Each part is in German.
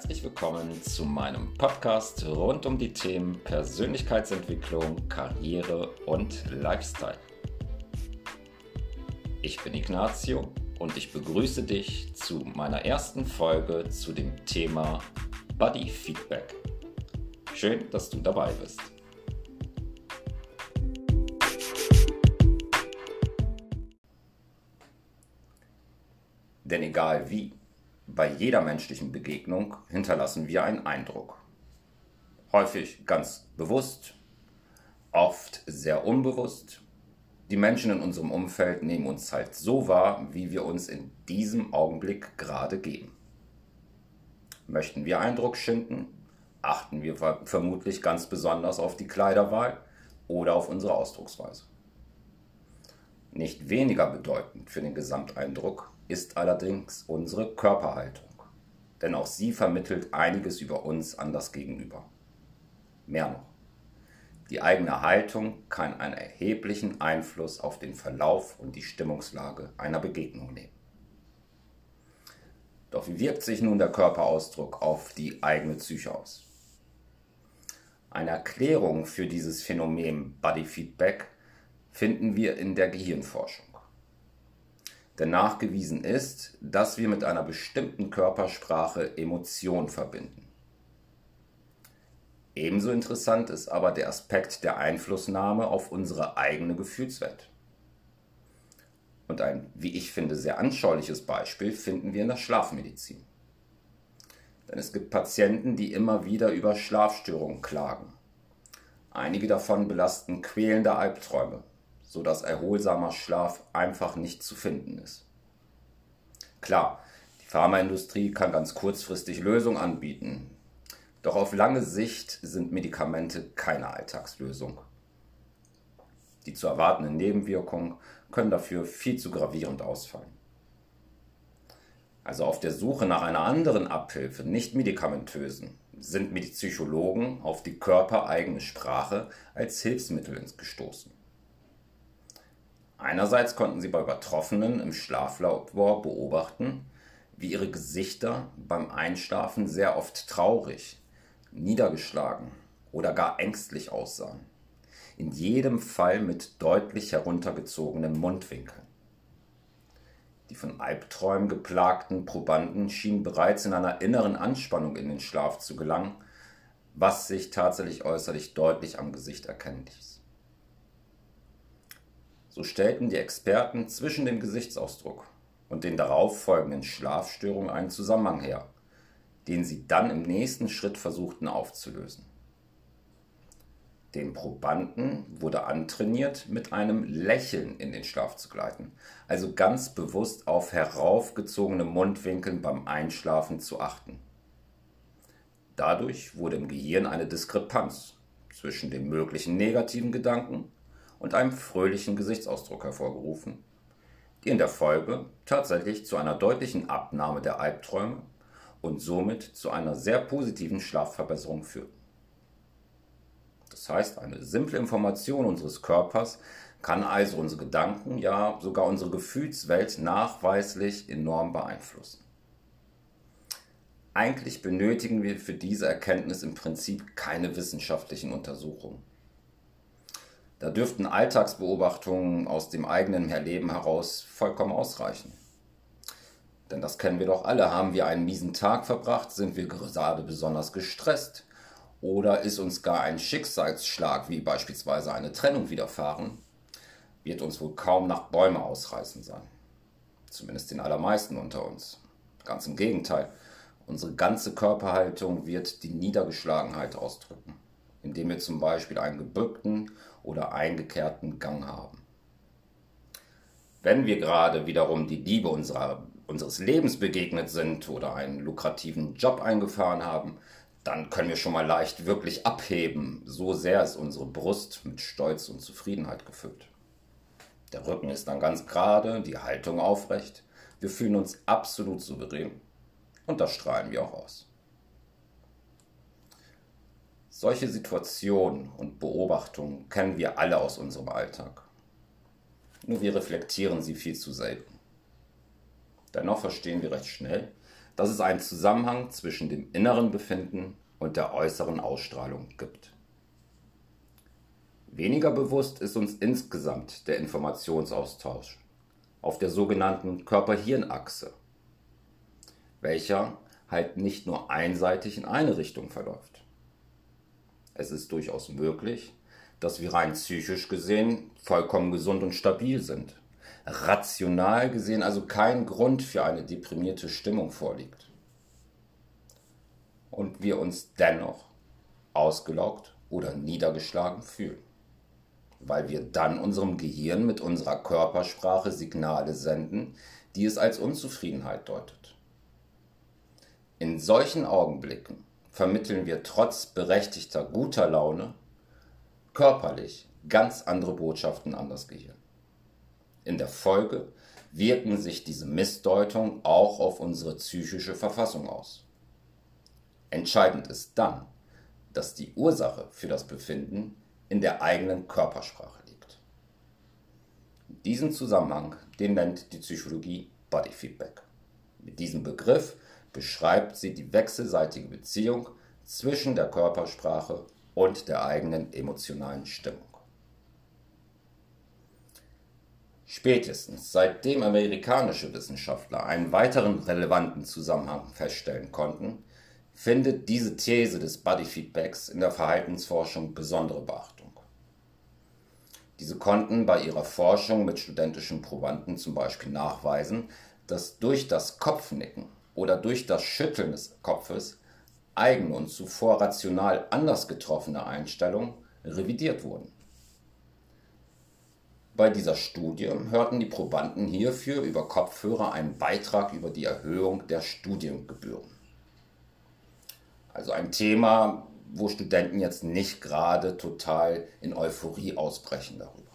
herzlich willkommen zu meinem Podcast rund um die Themen Persönlichkeitsentwicklung, Karriere und Lifestyle. Ich bin Ignazio und ich begrüße dich zu meiner ersten Folge zu dem Thema Body Feedback. Schön, dass du dabei bist. Denn egal wie, bei jeder menschlichen Begegnung hinterlassen wir einen Eindruck. Häufig ganz bewusst, oft sehr unbewusst. Die Menschen in unserem Umfeld nehmen uns halt so wahr, wie wir uns in diesem Augenblick gerade geben. Möchten wir Eindruck schinden, achten wir vermutlich ganz besonders auf die Kleiderwahl oder auf unsere Ausdrucksweise. Nicht weniger bedeutend für den Gesamteindruck ist allerdings unsere Körperhaltung, denn auch sie vermittelt einiges über uns an das Gegenüber. Mehr noch, die eigene Haltung kann einen erheblichen Einfluss auf den Verlauf und die Stimmungslage einer Begegnung nehmen. Doch wie wirkt sich nun der Körperausdruck auf die eigene Psyche aus? Eine Erklärung für dieses Phänomen Body Feedback finden wir in der Gehirnforschung. Denn nachgewiesen ist, dass wir mit einer bestimmten Körpersprache Emotionen verbinden. Ebenso interessant ist aber der Aspekt der Einflussnahme auf unsere eigene Gefühlswelt. Und ein, wie ich finde, sehr anschauliches Beispiel finden wir in der Schlafmedizin. Denn es gibt Patienten, die immer wieder über Schlafstörungen klagen. Einige davon belasten quälende Albträume, sodass erholsamer Schlaf einfach nicht zu finden ist. Klar, die Pharmaindustrie kann ganz kurzfristig Lösungen anbieten, doch auf lange Sicht sind Medikamente keine Alltagslösung. Die zu erwartenden Nebenwirkungen können dafür viel zu gravierend ausfallen. Also auf der Suche nach einer anderen Abhilfe, nicht medikamentösen, sind mir die Psychologen auf die körpereigene Sprache als Hilfsmittel gestoßen. Einerseits konnten sie bei Übertroffenen im Schlaflabor beobachten, wie ihre Gesichter beim Einschlafen sehr oft traurig, niedergeschlagen oder gar ängstlich aussahen. In jedem Fall mit deutlich heruntergezogenen Mundwinkeln. Die von Albträumen geplagten Probanden schienen bereits in einer inneren Anspannung in den Schlaf zu gelangen, was sich tatsächlich äußerlich deutlich am Gesicht erkennen ließ. So stellten die Experten zwischen dem Gesichtsausdruck und den darauf folgenden Schlafstörungen einen Zusammenhang her, den sie dann im nächsten Schritt versuchten aufzulösen. Dem Probanden wurde antrainiert, mit einem Lächeln in den Schlaf zu gleiten, also ganz bewusst auf heraufgezogene Mundwinkeln beim Einschlafen zu achten. Dadurch wurde im Gehirn eine Diskrepanz zwischen dem möglichen negativen Gedanken und einem fröhlichen Gesichtsausdruck hervorgerufen, die in der Folge tatsächlich zu einer deutlichen Abnahme der Albträume und somit zu einer sehr positiven Schlafverbesserung führten. Das heißt, eine simple Information unseres Körpers kann also unsere Gedanken, ja sogar unsere Gefühlswelt nachweislich enorm beeinflussen. Eigentlich benötigen wir für diese Erkenntnis im Prinzip keine wissenschaftlichen Untersuchungen. Da dürften Alltagsbeobachtungen aus dem eigenen Erleben heraus vollkommen ausreichen. Denn das kennen wir doch alle. Haben wir einen miesen Tag verbracht? Sind wir gerade besonders gestresst? Oder ist uns gar ein Schicksalsschlag, wie beispielsweise eine Trennung widerfahren? Wird uns wohl kaum nach Bäume ausreißen sein. Zumindest den allermeisten unter uns. Ganz im Gegenteil. Unsere ganze Körperhaltung wird die Niedergeschlagenheit ausdrücken indem wir zum Beispiel einen gebückten oder eingekehrten Gang haben. Wenn wir gerade wiederum die Liebe unserer, unseres Lebens begegnet sind oder einen lukrativen Job eingefahren haben, dann können wir schon mal leicht wirklich abheben. So sehr ist unsere Brust mit Stolz und Zufriedenheit gefüllt. Der Rücken ist dann ganz gerade, die Haltung aufrecht. Wir fühlen uns absolut souverän und das strahlen wir auch aus. Solche Situationen und Beobachtungen kennen wir alle aus unserem Alltag. Nur wir reflektieren sie viel zu selten. Dennoch verstehen wir recht schnell, dass es einen Zusammenhang zwischen dem inneren Befinden und der äußeren Ausstrahlung gibt. Weniger bewusst ist uns insgesamt der Informationsaustausch auf der sogenannten Körper-Hirn-Achse, welcher halt nicht nur einseitig in eine Richtung verläuft. Es ist durchaus möglich, dass wir rein psychisch gesehen vollkommen gesund und stabil sind, rational gesehen also kein Grund für eine deprimierte Stimmung vorliegt. Und wir uns dennoch ausgelaugt oder niedergeschlagen fühlen weil wir dann unserem Gehirn mit unserer Körpersprache Signale senden, die es als Unzufriedenheit deutet. In solchen Augenblicken vermitteln wir trotz berechtigter guter Laune körperlich ganz andere Botschaften an das Gehirn. In der Folge wirken sich diese Missdeutungen auch auf unsere psychische Verfassung aus. Entscheidend ist dann, dass die Ursache für das Befinden in der eigenen Körpersprache liegt. Diesen Zusammenhang, den nennt die Psychologie Body Feedback. Mit diesem Begriff beschreibt sie die wechselseitige Beziehung zwischen der Körpersprache und der eigenen emotionalen Stimmung. Spätestens seitdem amerikanische Wissenschaftler einen weiteren relevanten Zusammenhang feststellen konnten, findet diese These des Body Feedbacks in der Verhaltensforschung besondere Beachtung. Diese konnten bei ihrer Forschung mit studentischen Probanden zum Beispiel nachweisen, dass durch das Kopfnicken oder durch das Schütteln des Kopfes eigene und zuvor rational anders getroffene Einstellungen revidiert wurden. Bei dieser Studie hörten die Probanden hierfür über Kopfhörer einen Beitrag über die Erhöhung der Studiengebühren. Also ein Thema, wo Studenten jetzt nicht gerade total in Euphorie ausbrechen darüber.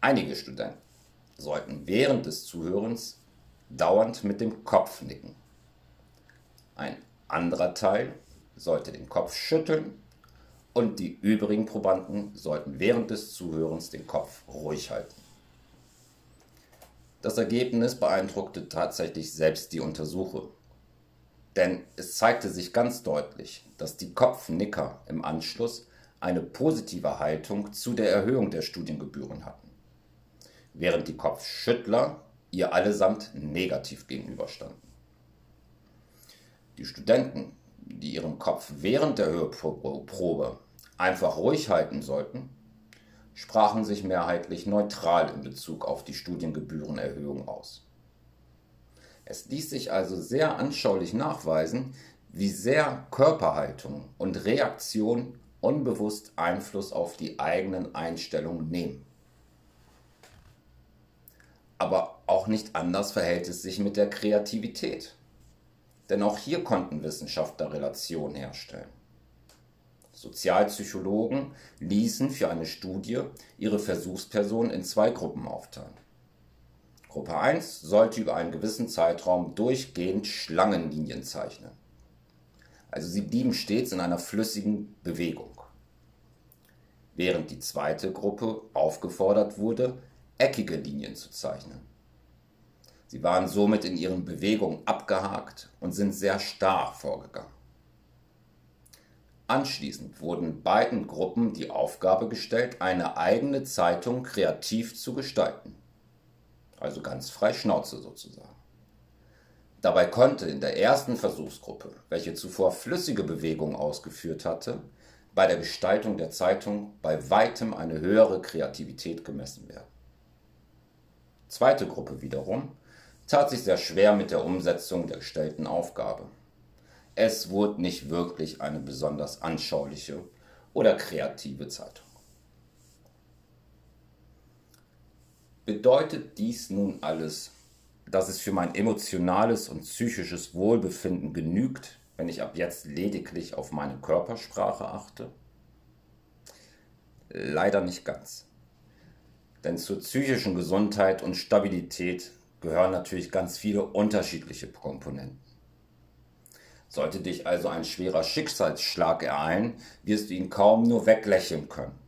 Einige Studenten sollten während des Zuhörens dauernd mit dem Kopf nicken. Ein anderer Teil sollte den Kopf schütteln und die übrigen Probanden sollten während des Zuhörens den Kopf ruhig halten. Das Ergebnis beeindruckte tatsächlich selbst die Untersucher. Denn es zeigte sich ganz deutlich, dass die Kopfnicker im Anschluss eine positive Haltung zu der Erhöhung der Studiengebühren hatten, während die Kopfschüttler ihr allesamt negativ gegenüberstanden. Die Studenten, die ihren Kopf während der Hörprobe einfach ruhig halten sollten, sprachen sich mehrheitlich neutral in Bezug auf die Studiengebührenerhöhung aus. Es ließ sich also sehr anschaulich nachweisen, wie sehr Körperhaltung und Reaktion unbewusst Einfluss auf die eigenen Einstellungen nehmen. Aber auch nicht anders verhält es sich mit der Kreativität. Denn auch hier konnten Wissenschaftler Relationen herstellen. Sozialpsychologen ließen für eine Studie ihre Versuchspersonen in zwei Gruppen aufteilen. Gruppe 1 sollte über einen gewissen Zeitraum durchgehend Schlangenlinien zeichnen. Also sie blieben stets in einer flüssigen Bewegung. Während die zweite Gruppe aufgefordert wurde, eckige Linien zu zeichnen. Sie waren somit in ihren Bewegungen abgehakt und sind sehr starr vorgegangen. Anschließend wurden beiden Gruppen die Aufgabe gestellt, eine eigene Zeitung kreativ zu gestalten also ganz frei Schnauze sozusagen. Dabei konnte in der ersten Versuchsgruppe, welche zuvor flüssige Bewegungen ausgeführt hatte, bei der Gestaltung der Zeitung bei weitem eine höhere Kreativität gemessen werden. Zweite Gruppe wiederum tat sich sehr schwer mit der Umsetzung der gestellten Aufgabe. Es wurde nicht wirklich eine besonders anschauliche oder kreative Zeitung. Bedeutet dies nun alles, dass es für mein emotionales und psychisches Wohlbefinden genügt, wenn ich ab jetzt lediglich auf meine Körpersprache achte? Leider nicht ganz. Denn zur psychischen Gesundheit und Stabilität gehören natürlich ganz viele unterschiedliche Komponenten. Sollte dich also ein schwerer Schicksalsschlag ereilen, wirst du ihn kaum nur weglächeln können.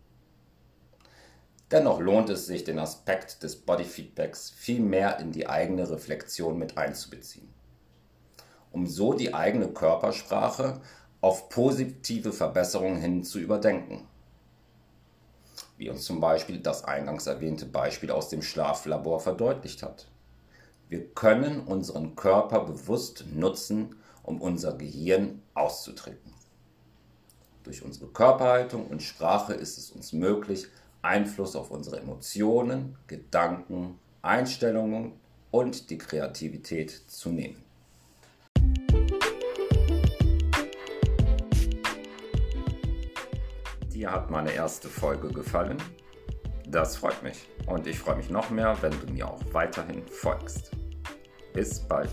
Dennoch lohnt es sich, den Aspekt des Bodyfeedbacks viel mehr in die eigene Reflexion mit einzubeziehen. um so die eigene Körpersprache auf positive Verbesserungen hin zu überdenken. Wie uns zum Beispiel das eingangs erwähnte Beispiel aus dem Schlaflabor verdeutlicht hat. Wir können unseren Körper bewusst nutzen, um unser Gehirn auszudrücken. Durch unsere Körperhaltung und Sprache ist es uns möglich, Einfluss auf unsere Emotionen, Gedanken, Einstellungen und die Kreativität zu nehmen. Dir hat meine erste Folge gefallen? Das freut mich und ich freue mich noch mehr, wenn du mir auch weiterhin folgst bis bald.